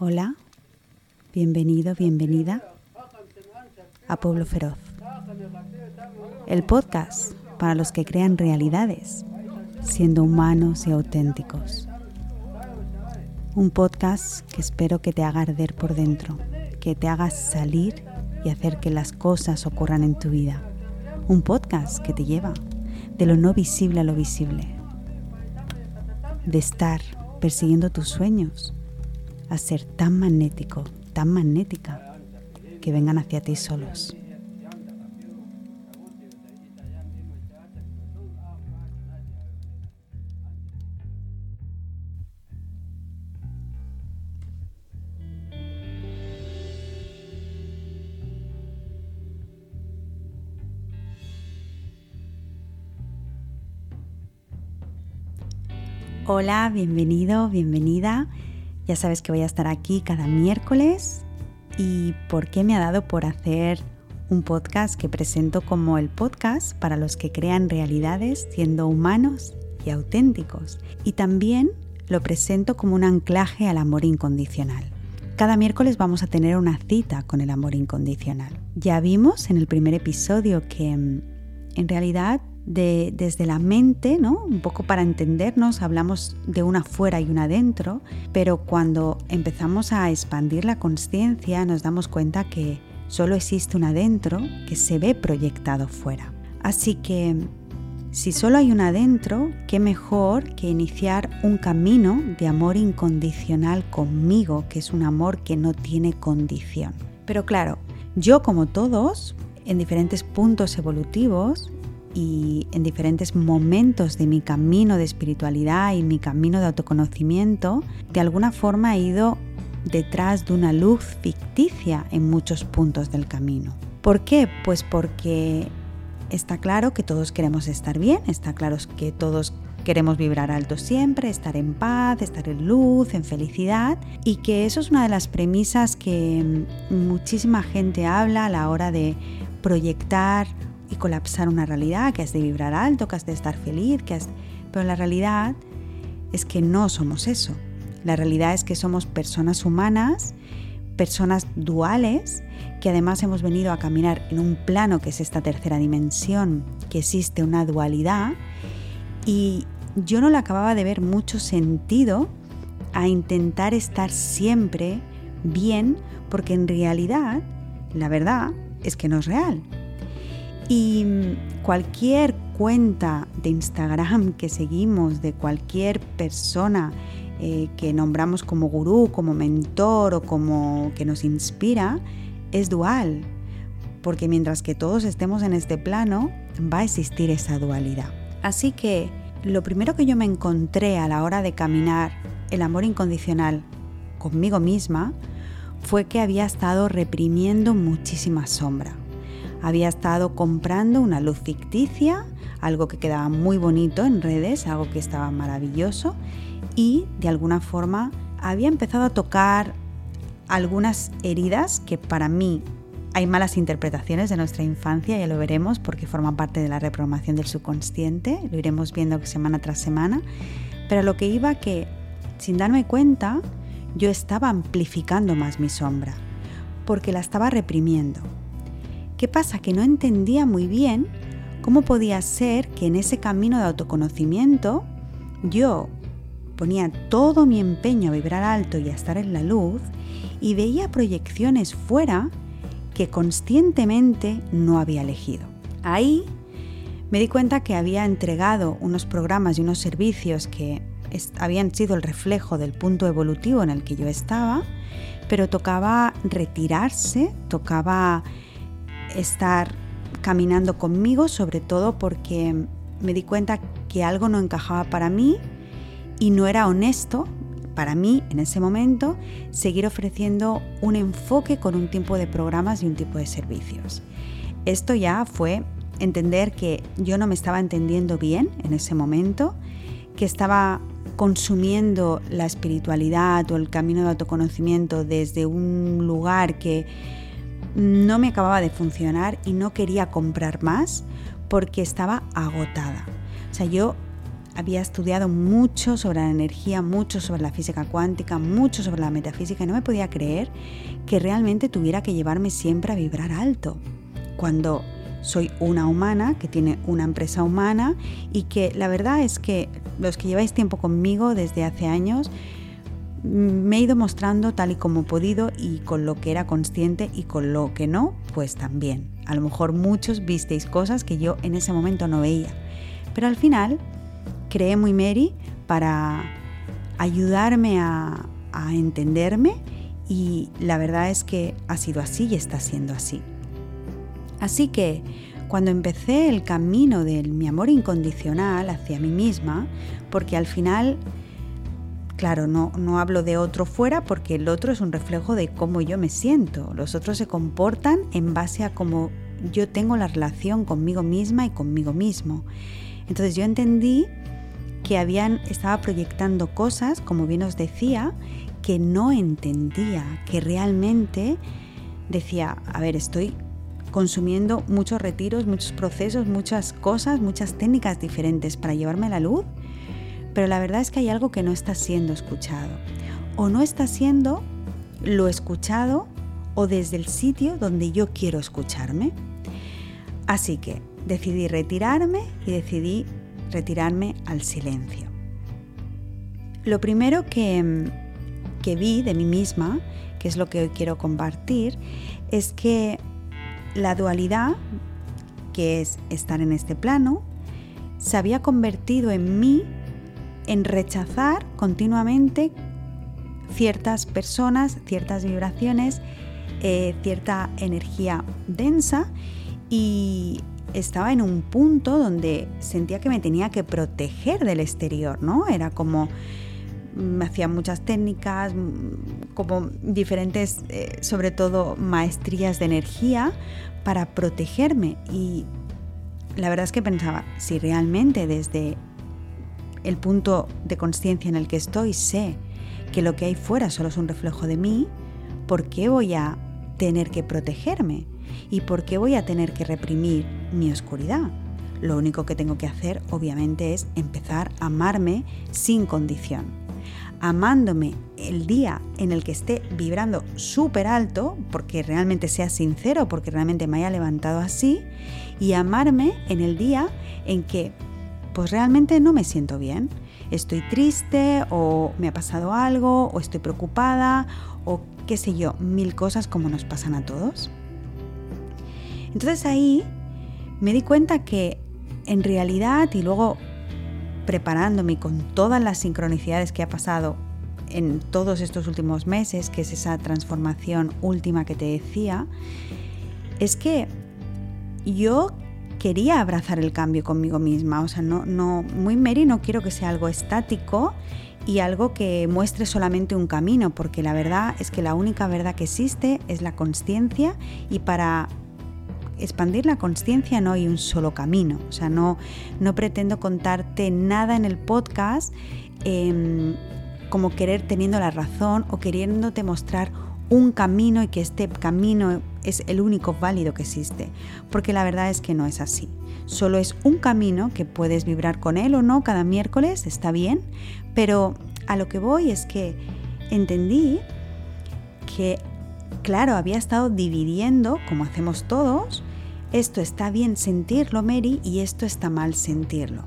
Hola, bienvenido, bienvenida a Pueblo Feroz, el podcast para los que crean realidades, siendo humanos y auténticos. Un podcast que espero que te haga arder por dentro, que te haga salir y hacer que las cosas ocurran en tu vida. Un podcast que te lleva de lo no visible a lo visible, de estar persiguiendo tus sueños a ser tan magnético, tan magnética, que vengan hacia ti solos. Hola, bienvenido, bienvenida. Ya sabes que voy a estar aquí cada miércoles y por qué me ha dado por hacer un podcast que presento como el podcast para los que crean realidades siendo humanos y auténticos. Y también lo presento como un anclaje al amor incondicional. Cada miércoles vamos a tener una cita con el amor incondicional. Ya vimos en el primer episodio que mm, en realidad desde la mente, ¿no? Un poco para entendernos, hablamos de una fuera y una dentro, pero cuando empezamos a expandir la conciencia nos damos cuenta que solo existe una dentro que se ve proyectado fuera. Así que si solo hay una dentro, qué mejor que iniciar un camino de amor incondicional conmigo, que es un amor que no tiene condición. Pero claro, yo como todos, en diferentes puntos evolutivos, y en diferentes momentos de mi camino de espiritualidad y mi camino de autoconocimiento, de alguna forma he ido detrás de una luz ficticia en muchos puntos del camino. ¿Por qué? Pues porque está claro que todos queremos estar bien, está claro que todos queremos vibrar alto siempre, estar en paz, estar en luz, en felicidad y que eso es una de las premisas que muchísima gente habla a la hora de proyectar y colapsar una realidad, que has de vibrar alto, que has de estar feliz, que has... pero la realidad es que no somos eso. La realidad es que somos personas humanas, personas duales, que además hemos venido a caminar en un plano que es esta tercera dimensión, que existe una dualidad, y yo no le acababa de ver mucho sentido a intentar estar siempre bien, porque en realidad, la verdad es que no es real. Y cualquier cuenta de Instagram que seguimos de cualquier persona eh, que nombramos como gurú, como mentor o como que nos inspira, es dual. Porque mientras que todos estemos en este plano, va a existir esa dualidad. Así que lo primero que yo me encontré a la hora de caminar el amor incondicional conmigo misma fue que había estado reprimiendo muchísima sombra había estado comprando una luz ficticia, algo que quedaba muy bonito en redes, algo que estaba maravilloso y de alguna forma había empezado a tocar algunas heridas que para mí hay malas interpretaciones de nuestra infancia, ya lo veremos porque forma parte de la reprogramación del subconsciente, lo iremos viendo semana tras semana, pero lo que iba que sin darme cuenta yo estaba amplificando más mi sombra, porque la estaba reprimiendo. ¿Qué pasa? Que no entendía muy bien cómo podía ser que en ese camino de autoconocimiento yo ponía todo mi empeño a vibrar alto y a estar en la luz y veía proyecciones fuera que conscientemente no había elegido. Ahí me di cuenta que había entregado unos programas y unos servicios que habían sido el reflejo del punto evolutivo en el que yo estaba, pero tocaba retirarse, tocaba estar caminando conmigo, sobre todo porque me di cuenta que algo no encajaba para mí y no era honesto para mí en ese momento seguir ofreciendo un enfoque con un tipo de programas y un tipo de servicios. Esto ya fue entender que yo no me estaba entendiendo bien en ese momento, que estaba consumiendo la espiritualidad o el camino de autoconocimiento desde un lugar que no me acababa de funcionar y no quería comprar más porque estaba agotada. O sea, yo había estudiado mucho sobre la energía, mucho sobre la física cuántica, mucho sobre la metafísica y no me podía creer que realmente tuviera que llevarme siempre a vibrar alto. Cuando soy una humana que tiene una empresa humana y que la verdad es que los que lleváis tiempo conmigo desde hace años me he ido mostrando tal y como he podido y con lo que era consciente y con lo que no, pues también. A lo mejor muchos visteis cosas que yo en ese momento no veía. Pero al final creé muy Mary para ayudarme a, a entenderme y la verdad es que ha sido así y está siendo así. Así que cuando empecé el camino de mi amor incondicional hacia mí misma, porque al final, claro, no, no hablo de otro fuera porque el otro es un reflejo de cómo yo me siento. Los otros se comportan en base a cómo yo tengo la relación conmigo misma y conmigo mismo. Entonces yo entendí que habían, estaba proyectando cosas, como bien os decía, que no entendía, que realmente decía, a ver, estoy consumiendo muchos retiros, muchos procesos, muchas cosas, muchas técnicas diferentes para llevarme la luz, pero la verdad es que hay algo que no está siendo escuchado. O no está siendo lo escuchado o desde el sitio donde yo quiero escucharme. Así que decidí retirarme y decidí retirarme al silencio. Lo primero que, que vi de mí misma, que es lo que hoy quiero compartir, es que la dualidad, que es estar en este plano, se había convertido en mí en rechazar continuamente ciertas personas, ciertas vibraciones, eh, cierta energía densa y estaba en un punto donde sentía que me tenía que proteger del exterior, ¿no? Era como me hacía muchas técnicas, como diferentes, eh, sobre todo maestrías de energía para protegerme. Y la verdad es que pensaba, si realmente desde el punto de conciencia en el que estoy sé que lo que hay fuera solo es un reflejo de mí, ¿por qué voy a tener que protegerme? ¿Y por qué voy a tener que reprimir mi oscuridad? Lo único que tengo que hacer, obviamente, es empezar a amarme sin condición amándome el día en el que esté vibrando súper alto, porque realmente sea sincero, porque realmente me haya levantado así, y amarme en el día en que pues realmente no me siento bien. Estoy triste o me ha pasado algo o estoy preocupada o qué sé yo, mil cosas como nos pasan a todos. Entonces ahí me di cuenta que en realidad y luego preparándome con todas las sincronicidades que ha pasado en todos estos últimos meses, que es esa transformación última que te decía, es que yo quería abrazar el cambio conmigo misma. O sea, no, no, muy Mary no quiero que sea algo estático y algo que muestre solamente un camino, porque la verdad es que la única verdad que existe es la consciencia y para expandir la conciencia no hay un solo camino. O sea, no, no pretendo contarte nada en el podcast em, como querer teniendo la razón o queriéndote mostrar un camino y que este camino es el único válido que existe. Porque la verdad es que no es así. Solo es un camino que puedes vibrar con él o no cada miércoles, está bien. Pero a lo que voy es que entendí que claro, había estado dividiendo, como hacemos todos, esto está bien sentirlo, Mary, y esto está mal sentirlo.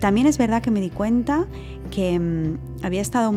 También es verdad que me di cuenta que mm, había estado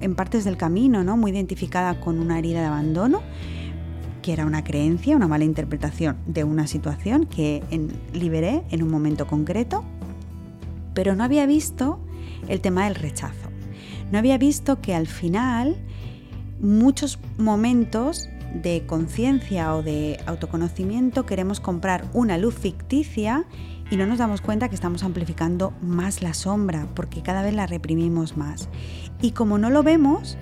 en partes del camino, ¿no? Muy identificada con una herida de abandono, que era una creencia, una mala interpretación de una situación que liberé en un momento concreto, pero no había visto el tema del rechazo. No había visto que al final muchos momentos de conciencia o de autoconocimiento queremos comprar una luz ficticia y no nos damos cuenta que estamos amplificando más la sombra porque cada vez la reprimimos más. Y como no lo vemos,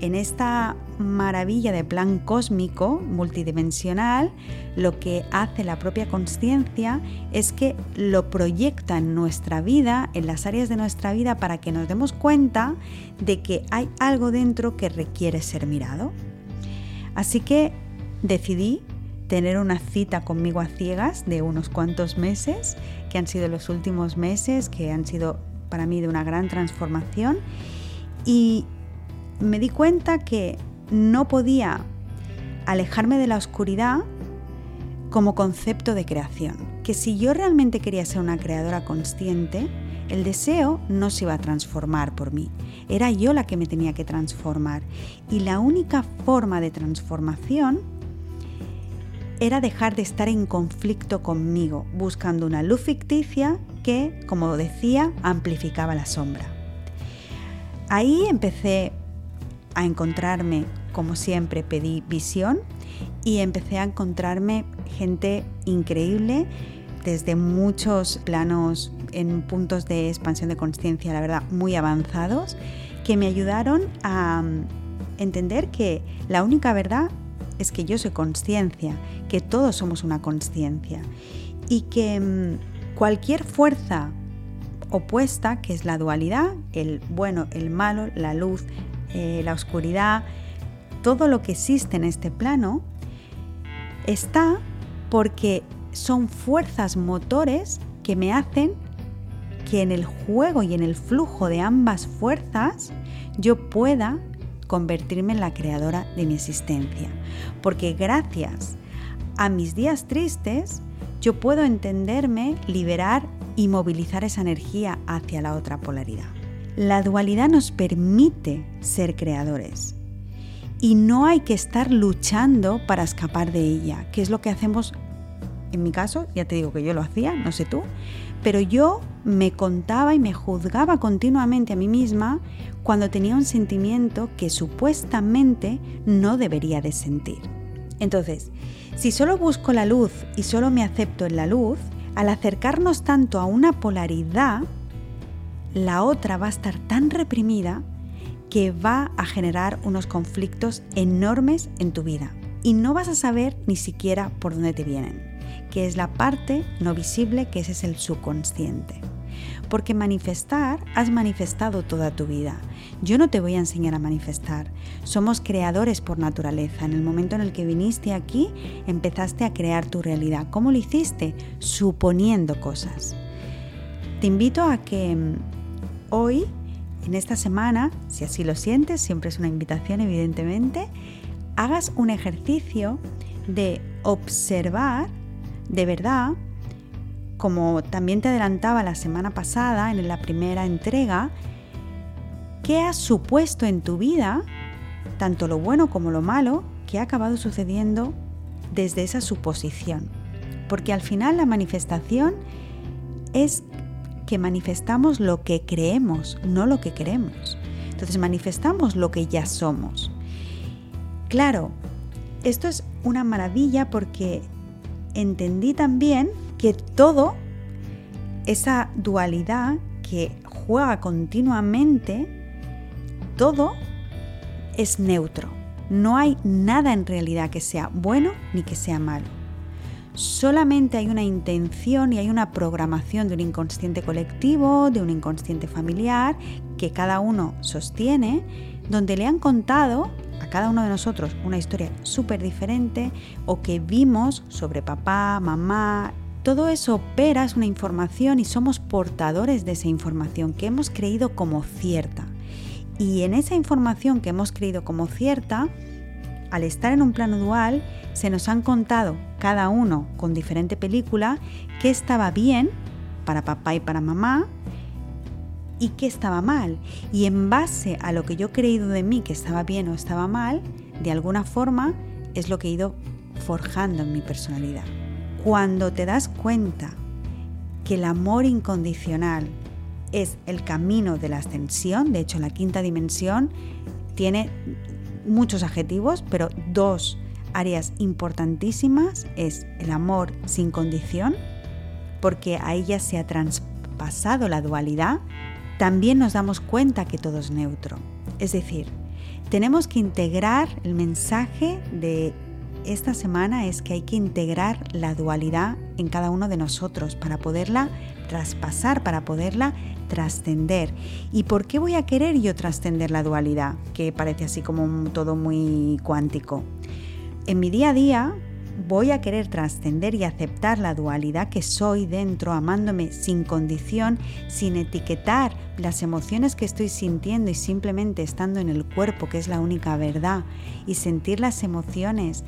en esta maravilla de plan cósmico, multidimensional, lo que hace la propia conciencia es que lo proyecta en nuestra vida, en las áreas de nuestra vida, para que nos demos cuenta de que hay algo dentro que requiere ser mirado. Así que decidí tener una cita conmigo a ciegas de unos cuantos meses, que han sido los últimos meses, que han sido para mí de una gran transformación y me di cuenta que no podía alejarme de la oscuridad como concepto de creación. Que si yo realmente quería ser una creadora consciente, el deseo no se iba a transformar por mí. Era yo la que me tenía que transformar. Y la única forma de transformación era dejar de estar en conflicto conmigo, buscando una luz ficticia que, como decía, amplificaba la sombra. Ahí empecé a encontrarme, como siempre, pedí visión y empecé a encontrarme gente increíble desde muchos planos en puntos de expansión de conciencia, la verdad, muy avanzados, que me ayudaron a mm, entender que la única verdad es que yo soy conciencia, que todos somos una conciencia y que mm, cualquier fuerza opuesta, que es la dualidad, el bueno, el malo, la luz, eh, la oscuridad, todo lo que existe en este plano, está porque son fuerzas motores que me hacen que en el juego y en el flujo de ambas fuerzas yo pueda convertirme en la creadora de mi existencia. Porque gracias a mis días tristes, yo puedo entenderme, liberar y movilizar esa energía hacia la otra polaridad. La dualidad nos permite ser creadores y no hay que estar luchando para escapar de ella, que es lo que hacemos en mi caso, ya te digo que yo lo hacía, no sé tú, pero yo me contaba y me juzgaba continuamente a mí misma cuando tenía un sentimiento que supuestamente no debería de sentir. Entonces, si solo busco la luz y solo me acepto en la luz, al acercarnos tanto a una polaridad, la otra va a estar tan reprimida que va a generar unos conflictos enormes en tu vida y no vas a saber ni siquiera por dónde te vienen, que es la parte no visible, que ese es el subconsciente. Porque manifestar, has manifestado toda tu vida. Yo no te voy a enseñar a manifestar. Somos creadores por naturaleza. En el momento en el que viniste aquí, empezaste a crear tu realidad. ¿Cómo lo hiciste? Suponiendo cosas. Te invito a que mm, hoy en esta semana, si así lo sientes, siempre es una invitación evidentemente, hagas un ejercicio de observar de verdad, como también te adelantaba la semana pasada en la primera entrega, qué has supuesto en tu vida, tanto lo bueno como lo malo, que ha acabado sucediendo desde esa suposición. Porque al final la manifestación es que manifestamos lo que creemos, no lo que queremos. Entonces manifestamos lo que ya somos. Claro, esto es una maravilla porque entendí también que todo, esa dualidad que juega continuamente, todo es neutro. No hay nada en realidad que sea bueno ni que sea malo solamente hay una intención y hay una programación de un inconsciente colectivo, de un inconsciente familiar, que cada uno sostiene, donde le han contado a cada uno de nosotros una historia súper diferente o que vimos sobre papá, mamá. Todo eso opera, es una información y somos portadores de esa información que hemos creído como cierta. Y en esa información que hemos creído como cierta, al estar en un plano dual, se nos han contado, cada uno con diferente película, qué estaba bien para papá y para mamá y qué estaba mal. Y en base a lo que yo he creído de mí que estaba bien o estaba mal, de alguna forma es lo que he ido forjando en mi personalidad. Cuando te das cuenta que el amor incondicional es el camino de la ascensión, de hecho la quinta dimensión tiene muchos adjetivos, pero dos áreas importantísimas es el amor sin condición, porque a ella se ha traspasado la dualidad, también nos damos cuenta que todo es neutro. Es decir, tenemos que integrar el mensaje de esta semana es que hay que integrar la dualidad en cada uno de nosotros para poderla traspasar, para poderla trascender. ¿Y por qué voy a querer yo trascender la dualidad? Que parece así como todo muy cuántico. En mi día a día voy a querer trascender y aceptar la dualidad que soy dentro, amándome sin condición, sin etiquetar las emociones que estoy sintiendo y simplemente estando en el cuerpo, que es la única verdad, y sentir las emociones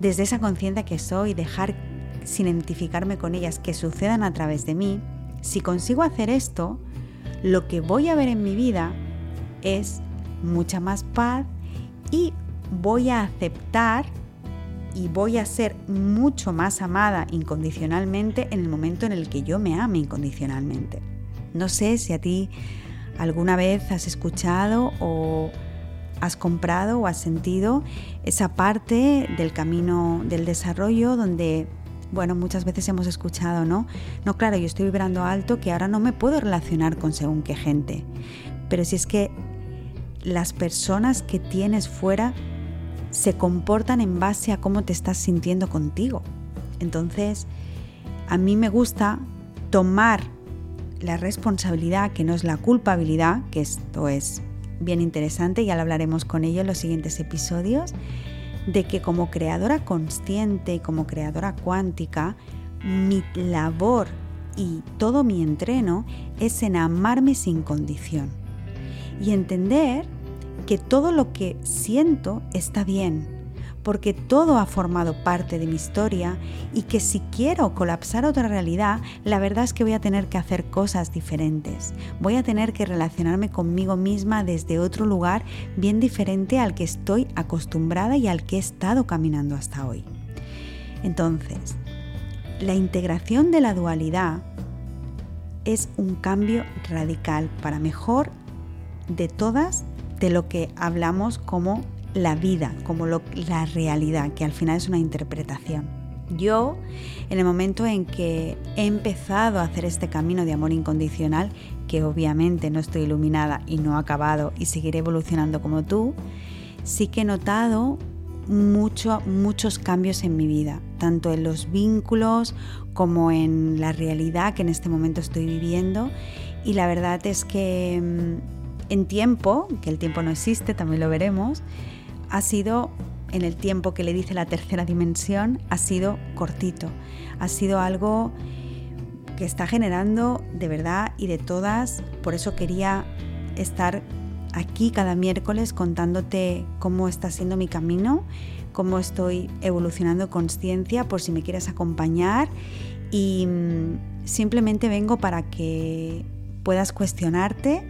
desde esa conciencia que soy, dejar sin identificarme con ellas que sucedan a través de mí, si consigo hacer esto, lo que voy a ver en mi vida es mucha más paz y voy a aceptar y voy a ser mucho más amada incondicionalmente en el momento en el que yo me ame incondicionalmente. No sé si a ti alguna vez has escuchado o has comprado o has sentido esa parte del camino del desarrollo donde, bueno, muchas veces hemos escuchado, ¿no? No, claro, yo estoy vibrando alto que ahora no me puedo relacionar con según qué gente. Pero si es que las personas que tienes fuera se comportan en base a cómo te estás sintiendo contigo. Entonces, a mí me gusta tomar la responsabilidad, que no es la culpabilidad, que esto es bien interesante, ya lo hablaremos con ello en los siguientes episodios, de que como creadora consciente y como creadora cuántica, mi labor y todo mi entreno es en amarme sin condición y entender que todo lo que siento está bien, porque todo ha formado parte de mi historia y que si quiero colapsar otra realidad, la verdad es que voy a tener que hacer cosas diferentes. Voy a tener que relacionarme conmigo misma desde otro lugar bien diferente al que estoy acostumbrada y al que he estado caminando hasta hoy. Entonces, la integración de la dualidad es un cambio radical para mejor de todas de lo que hablamos como la vida, como la realidad, que al final es una interpretación. Yo, en el momento en que he empezado a hacer este camino de amor incondicional, que obviamente no estoy iluminada y no acabado y seguiré evolucionando como tú, sí que he notado mucho, muchos cambios en mi vida, tanto en los vínculos como en la realidad que en este momento estoy viviendo. Y la verdad es que mm, en tiempo, que el tiempo no existe, también lo veremos, ha sido, en el tiempo que le dice la tercera dimensión, ha sido cortito. Ha sido algo que está generando de verdad y de todas. Por eso quería estar aquí cada miércoles contándote cómo está siendo mi camino, cómo estoy evolucionando conciencia, por si me quieres acompañar. Y mm, simplemente vengo para que puedas cuestionarte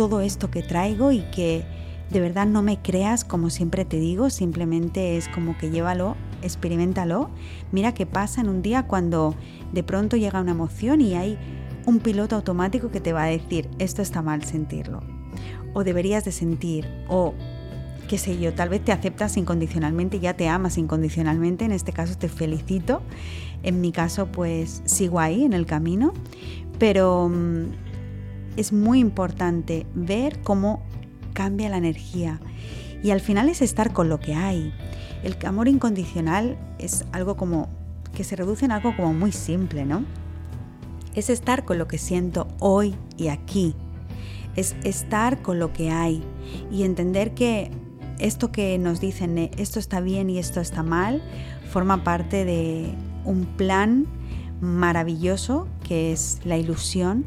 todo esto que traigo y que de verdad no me creas como siempre te digo, simplemente es como que llévalo, experimentalo, mira qué pasa en un día cuando de pronto llega una emoción y hay un piloto automático que te va a decir, esto está mal sentirlo, o deberías de sentir, o qué sé yo, tal vez te aceptas incondicionalmente, ya te amas incondicionalmente, en este caso te felicito, en mi caso pues sigo ahí en el camino, pero mm, es muy importante ver cómo cambia la energía y al final es estar con lo que hay. El amor incondicional es algo como que se reduce en algo como muy simple, ¿no? Es estar con lo que siento hoy y aquí. Es estar con lo que hay y entender que esto que nos dicen, eh, esto está bien y esto está mal, forma parte de un plan maravilloso que es la ilusión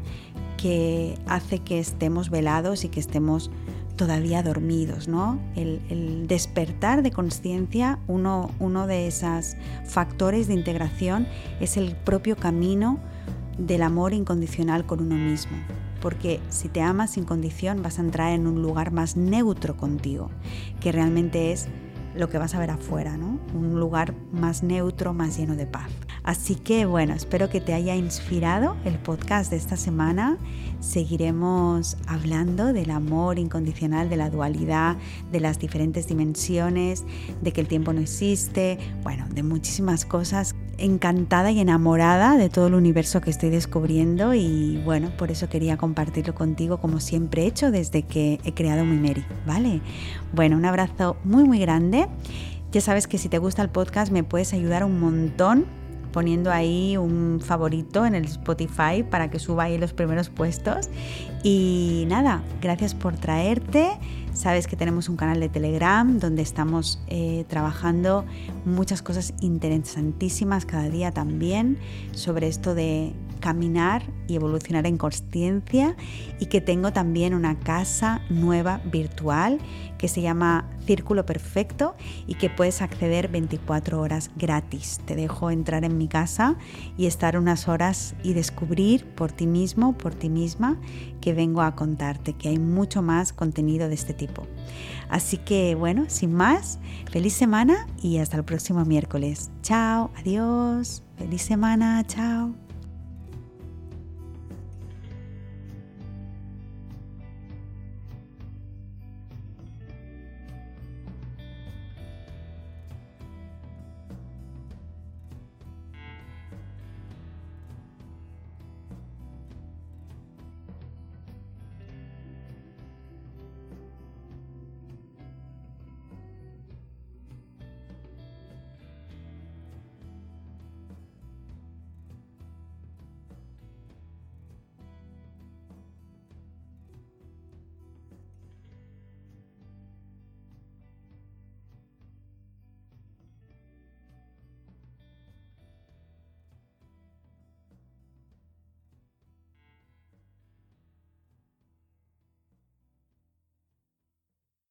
que hace que estemos velados y que estemos todavía dormidos, ¿no? El, despertar de conciencia, uno, uno de esos factores de integración es el propio camino del amor incondicional con uno mismo. Porque si te amas sin condición vas a entrar en un lugar más neutro contigo, que realmente es lo que vas a ver afuera, ¿no? Un lugar más neutro, más lleno de paz. Así que bueno, espero que te haya inspirado el podcast de esta semana. Seguiremos hablando del amor incondicional, de la dualidad, de las diferentes dimensiones, de que el tiempo no existe, bueno, de muchísimas cosas. Encantada y enamorada de todo el universo que estoy descubriendo y bueno, por eso quería compartirlo contigo como siempre he hecho desde que he creado mi Mary, ¿vale? Bueno, un abrazo muy muy grande. Ya sabes que si te gusta el podcast me puedes ayudar un montón poniendo ahí un favorito en el Spotify para que suba ahí los primeros puestos. Y nada, gracias por traerte. Sabes que tenemos un canal de Telegram donde estamos eh, trabajando muchas cosas interesantísimas cada día también sobre esto de caminar y evolucionar en consciencia y que tengo también una casa nueva virtual que se llama Círculo Perfecto y que puedes acceder 24 horas gratis. Te dejo entrar en mi casa y estar unas horas y descubrir por ti mismo, por ti misma, que vengo a contarte, que hay mucho más contenido de este tipo. Así que bueno, sin más, feliz semana y hasta el próximo miércoles. Chao, adiós, feliz semana, chao.